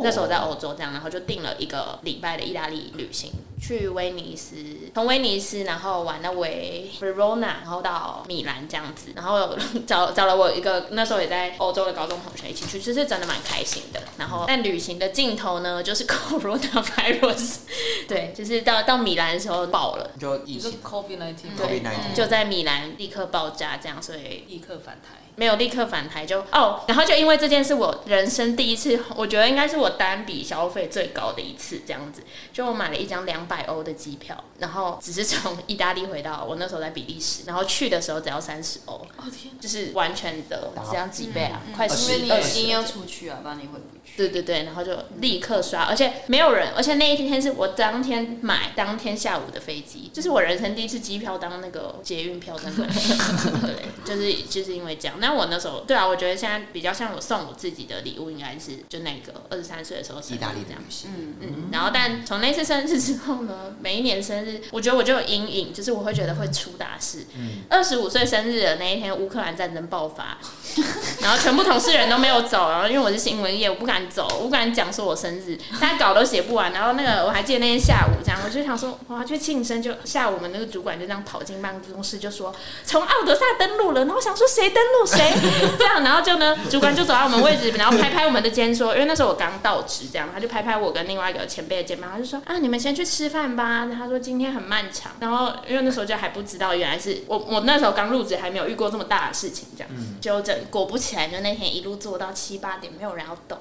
那时候我在欧洲这样，然后就订了一个礼拜的意大利旅行，去威尼斯，从威尼斯然后玩到维 Verona，然后到米兰这样子，然后找找了我一个那时候也在欧洲的高中同学一起去，就是真的蛮开心的。然后但旅行的尽头呢，就是 coronavirus，对，就是到到米兰的时候爆了，就疫情 COVID nineteen，对吗，COVID-19 就在米兰立刻爆炸这样，所以立刻返台。没有立刻返台就哦，然后就因为这件事，我人生第一次，我觉得应该是我单笔消费最高的一次，这样子，就我买了一张两百欧的机票，然后只是从意大利回到我那时候在比利时，然后去的时候只要三十欧，哦天，就是完全的这样几倍啊，快嗯十因为你二十。一定要出去啊，不然你会。对对对，然后就立刻刷，而且没有人，而且那一天是我当天买，当天下午的飞机，这是我人生第一次机票当那个捷运票在买，对，就是就是因为这样。那我那时候，对啊，我觉得现在比较像我送我自己的礼物，应该是就那个二十三岁的时候意大利这样。嗯嗯，然后但从那次生日之后呢，每一年生日，我觉得我就有阴影，就是我会觉得会出大事。二十五岁生日的那一天，乌克兰战争爆发，然后全部同事人都没有走，然后因为我是新闻业，我不敢走，我不敢讲说我生日，大家稿都写不完。然后那个我还记得那天下午这样，我就想说我要去庆生，就下午我们那个主管就这样跑进办公室就说从奥德萨登陆了，然后想说谁登陆谁？这样，然后就呢主管就走到我们位置，然后拍拍我们的肩说，因为那时候我刚到职这样，他就拍拍我跟另外一个前辈的肩膀，他就说啊你们先去吃饭吧，他说今天很漫长，然后因为那时候就还不知道原来是我我那时候刚入职还没有遇过这么大的事情这样，就整果不其然就那天一路做到七八点，没有人要动，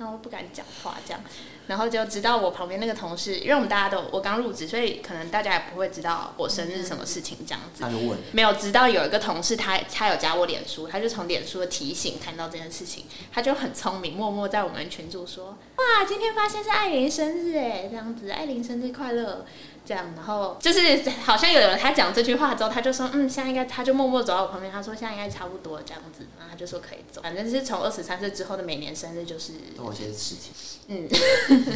然后不敢讲话这样，然后就直到我旁边那个同事，因为我们大家都我刚入职，所以可能大家也不会知道我生日什么事情这样子他。就问，没有，直到有一个同事他他有加我脸书，他就从脸书的提醒看到这件事情，他就很聪明，默默在我们群组说：“哇，今天发现是艾琳生日哎，这样子，艾琳生日快乐。”这样，然后就是好像有人他讲这句话之后，他就说：“嗯，现在应该。”他就默默走到我旁边，他说：“现在应该差不多这样子。”然后他就说可以走，反正是从二十三岁之后的每年生日就是，都有些事情，嗯，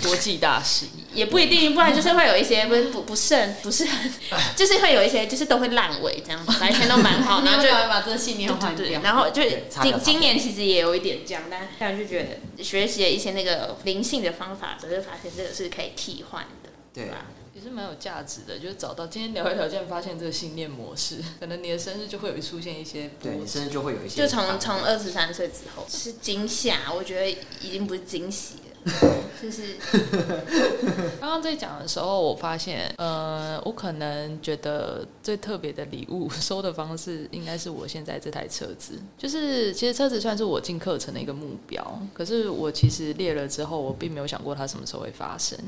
国际大事，也不一定，不然就是会有一些不不不慎，不是很，就是会有一些就是都会烂尾这样子，白天都蛮好，然后就要把这个信念换，掉。然后就今今年其实也有一点这样，但但就觉得学习了一些那个灵性的方法，只是发现这个是可以替换的，对吧？也是蛮有价值的，就是找到今天聊一聊，竟然发现这个信念模式，可能你的生日就会有出现一些对你生日就会有一些就从从二十三岁之后。是惊吓，我觉得已经不是惊喜 是 刚刚在讲的时候，我发现，呃，我可能觉得最特别的礼物收的方式，应该是我现在这台车子。就是其实车子算是我进课程的一个目标，可是我其实列了之后，我并没有想过它什么时候会发生。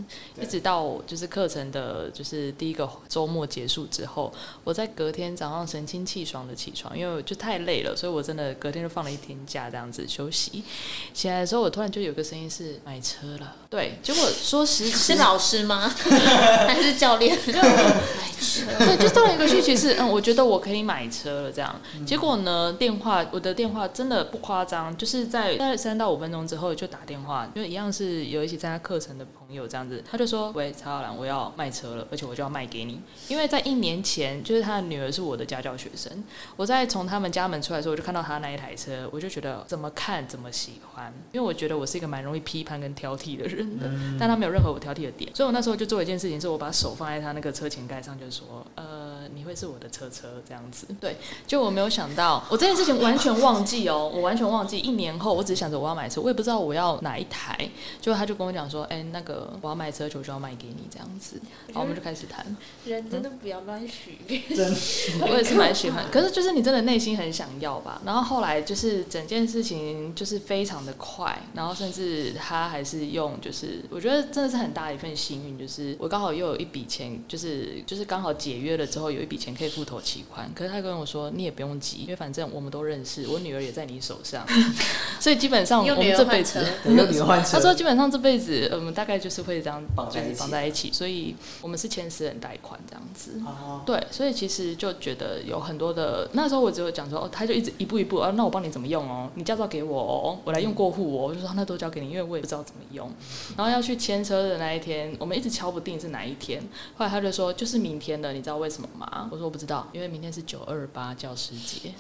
一直到就是课程的，就是第一个周末结束之后，我在隔天早上神清气爽的起床，因为我就太累了，所以我真的隔天就放了一天假，这样子休息。起来的时候，我突然就有个声音是买车了。对，结果说实 是老师吗？还是教练？买车对，就到了一个讯息是，嗯，我觉得我可以买车了这样。结果呢，电话我的电话真的不夸张，就是在大概三到五分钟之后就打电话，因为一样是有一起参加课程的朋友这样子，他就说：“喂，曹小兰，我要卖车了，而且我就要卖给你，因为在一年前，就是他的女儿是我的家教学生，我在从他们家门出来的时候，我就看到他那一台车，我就觉得怎么看怎么喜欢，因为我觉得我是一个蛮容易批判跟挑剔的人的，但他没有任何我挑剔的点，所以我那时候就做一件事情，是我把手放在他那个车前盖上，就是说，呃，你会是我的车车这样子。对，就我没有想到，我这件事情完全忘记哦，我完全忘记。一年后，我只想着我要买车，我也不知道我要哪一台，就他就跟我讲说，哎、那个我要买车，就就要卖给你这样子，然后我们就开始谈。人真的不要乱许愿。我也是蛮喜欢，可是就是你真的内心很想要吧。然后后来就是整件事情就是非常的快，然后甚至他还是用就是我觉得真的是很大的一份幸运，就是我刚好又有一笔钱，就是就是刚好解约了之后有一笔钱可以付头期款。可是他跟我说你也不用急，因为反正我们都认识，我女儿也在你手上，所以基本上我们这辈子。对，有女儿换车，他说基本上这辈子，呃我们大概就是会这样绑在一起绑在一起，所以我们是签私人贷款这样子。哦，对，所以其实就觉得有很多的，那时候我只有讲说，哦，他就一直一步一步，啊，那我帮你怎么用哦，你驾照给我哦，我来用过户哦，我就说那都交给你，因为我也不知道怎么用。然后要去签车的那一天，我们一直敲不定是哪一天，后来他就说就是明天的，你知道为什么吗？我说我不知道，因为明天是九二八教师节。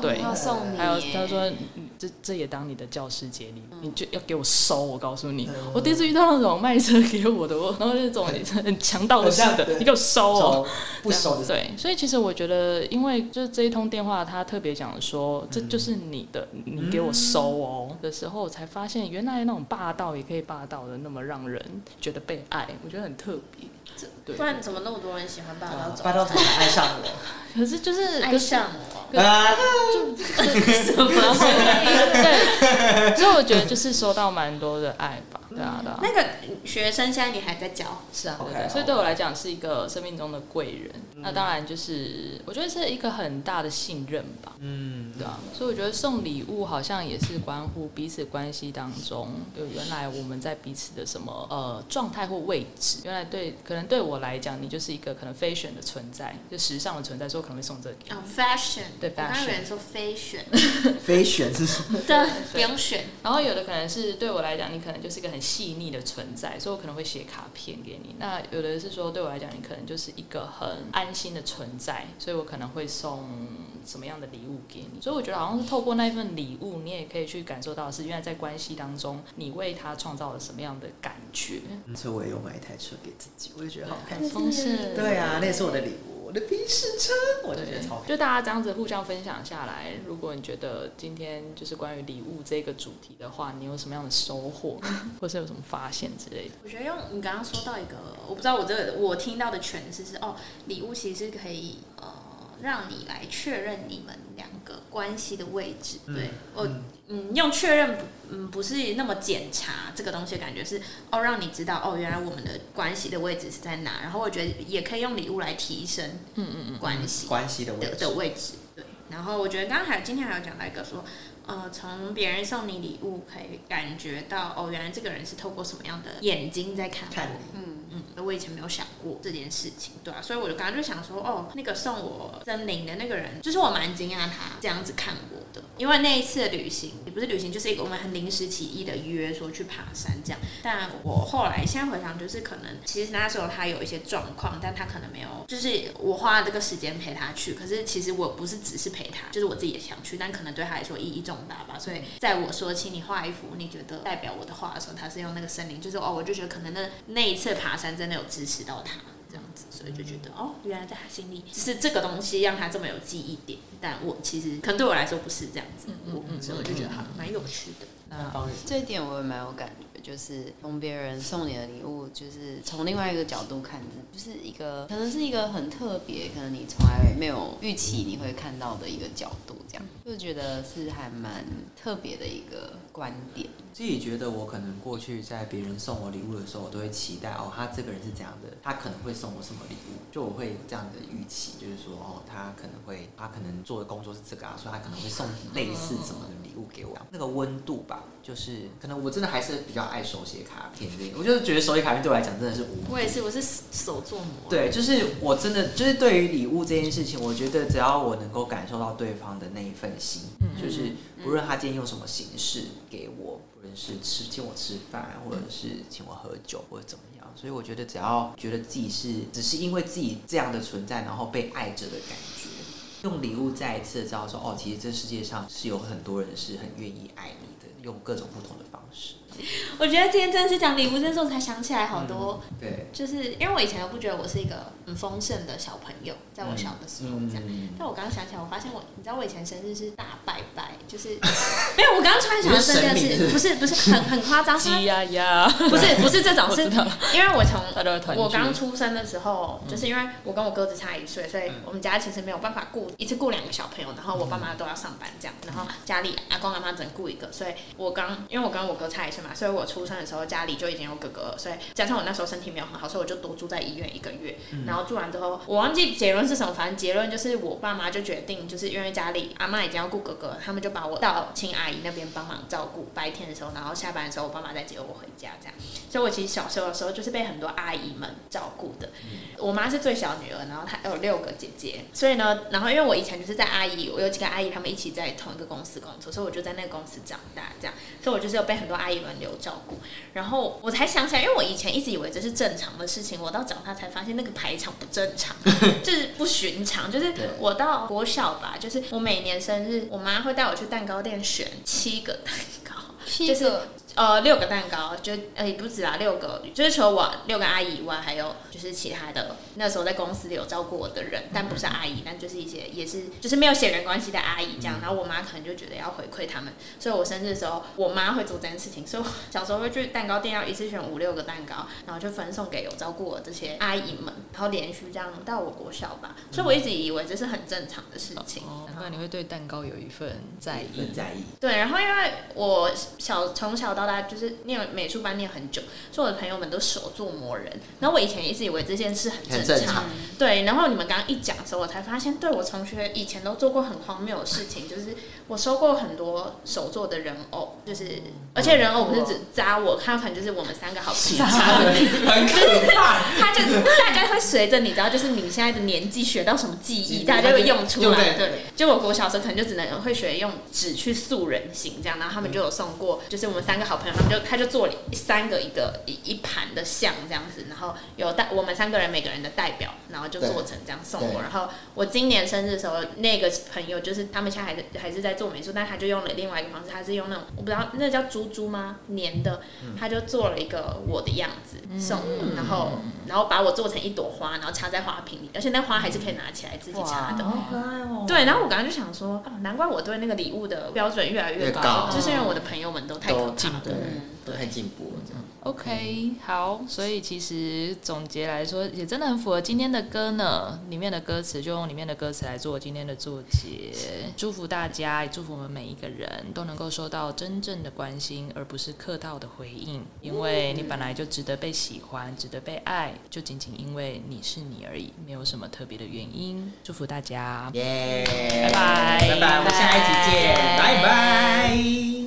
对。要送你，还有他说，嗯这这也当你的教师节礼物，你就要给我收。我告诉你，我第一次遇到那种卖车给我的，我然后那种很强盗式的，很像对。你给我收哦。不收的，对，所以其实我觉得，因为就是这一通电话，他特别讲说，这就是你的，你给我收哦。的时候，我才发现原来那种霸道也可以霸道的那么让人觉得被爱，我觉得很特别。对不，然怎么那么多人喜欢霸道总霸道总裁？裁爱上我，可是就是爱上我，啊，什么？对，所以我觉得就是收到蛮多的爱吧，对啊，对啊。那个学生现在你还在教？是啊，对所以对我来讲是一个生命中的贵人。那当然就是我觉得是一个很大的信任吧，嗯，对啊。所以我觉得送礼物好像也是关乎彼此关系当中，就原来我们在彼此的什么呃状态或位置。原来对，可能对我来讲，你就是一个可能 fashion 的存在，就时尚的存在，所以我可能会送这个给你。哦，fashion，对 fashion 有人说非选，非选是什么？对，不用选。然后有的可能是对我来讲，你可能就是一个很细腻的存在，所以我可能会写卡片给你。那有的是说，对我来讲，你可能就是一个很安心的存在，所以我可能会送什么样的礼物给你。所以我觉得好像是透过那一份礼物，你也可以去感受到是原来在关系当中，你为他创造了什么样的感觉。所以我也有买一台车给自己，我也觉得好开心。丰盛，对啊，那也是我的礼物，我的宾士车，我就觉得超开心。就大家这样子互相分享下来，如果你觉得今天就是关于礼物这个主题的话，你有什么样的收获，或是有什么发现之类的？我觉得用你刚刚说到一个，我不知道我这个我听到的诠释是哦，礼物其实是可以呃让你来确认你们两个关系的位置。对我嗯用确认不嗯不是那么检查这个东西的感觉是哦让你知道哦原来我们的关系的位置是在哪，然后我觉得也可以用礼物来提升嗯嗯嗯，关系关系的位的置。的位置。对，然后我觉得刚刚还今天还有讲到一个说，呃，从别人送你礼物可以感觉到哦，原来这个人是透过什么样的眼睛在看嗯，嗯，我以前没有想过这件事情，对啊，所以我就刚刚就想说，哦，那个送我森林的那个人，就是我蛮惊讶他这样子看我的，因为那一次的旅行也不是旅行，就是一个我们很临时起意的约，说去爬山这样。但我后来现在回想，就是可能其实那时候他有一些状况，但他可能没有，就是我花了这个时间陪他去，可是其实我不是只是陪他，就是我自己也想去，但可能对他来说意义重大吧。所以在我说请你画一幅你觉得代表我的画的时候，他是用那个森林，就是哦，我就觉得可能那那一次爬山真的有支持到他。这样子，所以就觉得哦，原来在他心里只是这个东西让他这么有记忆点，但我其实可能对我来说不是这样子，我所以我就觉得他蛮有趣的。南方人这一点我也蛮有感觉，就是从别人送你的礼物，就是从另外一个角度看，就是一个可能是一个很特别，可能你从来没有预期你会看到的一个角度，这样就觉得是还蛮特别的一个观点。自己觉得我可能过去在别人送我礼物的时候，我都会期待哦，他这个人是怎样的，他可能会送我什么礼物，就我会有这样的预期，就是说哦，他可能会，他可能做的工作是这个啊，所以他可能会送类似什么的礼物给我，那个温度吧，就是可能我真的还是比较爱手写卡片这个，我就是觉得手写卡片对我来讲真的是无我也是，我是手做魔。对，就是我真的就是对于礼物这件事情，我觉得只要我能够感受到对方的那一份心，就是不论他今天用什么形式给我，不论是吃请我吃饭，或者是请我喝酒，或者怎么样，所以我觉得只要觉得自己是只是因为自己这样的存在，然后被爱着的感觉，用礼物再一次的知道说，哦，其实这世界上是有很多人是很愿意爱你的，用各种不同的方式。我觉得今天真的是讲礼物这时候才想起来好多，对，就是因为我以前都不觉得我是一个很丰盛的小朋友，在我小的时候这样。嗯但我刚刚想起来，我发现我，你知道我以前生日是大拜拜，就是 没有。我刚刚突然想到这件事，不是不是？很很夸张，是鸡呀呀，不是不是这种，是因为我从我刚出生的时候，就是因为我跟我哥只差一岁，所以我们家其实没有办法顾一次顾两个小朋友，然后我爸妈都要上班这样，然后家里阿公阿妈只能顾一个，所以我刚因为我跟我哥差一岁嘛，所以我出生的时候家里就已经有哥哥了，所以加上我那时候身体没有很好，所以我就多住在医院一个月，然后住完之后我忘记结论是什么，反正结论就是我爸妈就决定，就是因为家里阿妈已经要顾哥哥，他们就把我到亲阿姨那边帮忙照顾，白天的时候，然后下班的时候我爸妈再接我回家这样。所以我其实小时候的时候就是被很多阿姨们照顾的。我妈是最小女儿，然后她有六个姐姐，所以呢，然后因为我以前就是在阿姨，我有几个阿姨她们一起在同一个公司工作，所以我就在那个公司长大，这样，所以我就是有被很多阿姨轮流照顾。然后我才想起来，因为我以前一直以为这是正常的事情，我到长大才发现那个排场不正常，就是不寻常。就是我到国小吧，就是我每年生日，我妈会带我去蛋糕店选七个蛋糕，就是个呃，六个蛋糕，就呃也不止啦，六个，就是除了我六个阿姨以外，还有就是其他的那时候在公司里有照顾我的人，但不是阿姨，但就是一些也是就是没有血缘关系的阿姨这样。然后我妈可能就觉得要回馈他们，所以我生日的时候，我妈会做这件事情，所以我小时候会去蛋糕店要一次选五六个蛋糕，然后就分送给有照顾我这些阿姨们，然后连续这样到我国小吧，所以我一直以为这是很正常的事情。哦，那你会对蛋糕有一份在意很。在意。对，然后因为我小从小到大就是念美术班念很久，所以我的朋友们都手做魔人。然后我以前一直以为这件事很很正常，正常对。然后你们刚刚一讲的时候，我才发现，对我同学以前都做过很荒谬的事情，就是我收过很多手做的人偶，就是而且人偶不是只扎我，他可能就是我们三个好朋友扎的。很可 怕。他就大概会随着你知道，就是你现在的年纪学到什么技艺，大家就会用出来。对对，就我我小时候可能就只能会学用纸去塑人形这样，然后他们就有送过，就是我们三个好朋友，他们就他就做了三个一个一一盘的像这样子，然后有代我们三个人每个人的代表，然后就做成这样送我。然后我今年生日的时候，那个朋友就是他们现在还是还是在做美术，但他就用了另外一个方式，他是用那种我不知道那叫珠珠吗？粘的，他就做了一个我的样子送我，然后然后把我做成一朵花，然后插在花瓶里，而且那花还是可以拿起来自己插的。好可爱哦。对，然后我刚刚就想说，哦，难怪我对那个礼物的标准越来越高，越高就是因为我的朋友们都太可都进步怕了。，都太进步了，这样。OK，好，所以其实总结来说，也真的很符合今天的歌呢。里面的歌词就用里面的歌词来做今天的作结，祝福大家，也祝福我们每一个人都能够收到真正的关心，而不是客套的回应。因为你本来就值得被喜欢，值得被爱，就仅仅因为你是你而已，没有什么特别的原因。祝福大家，耶，拜拜拜拜，我们下一集见，拜拜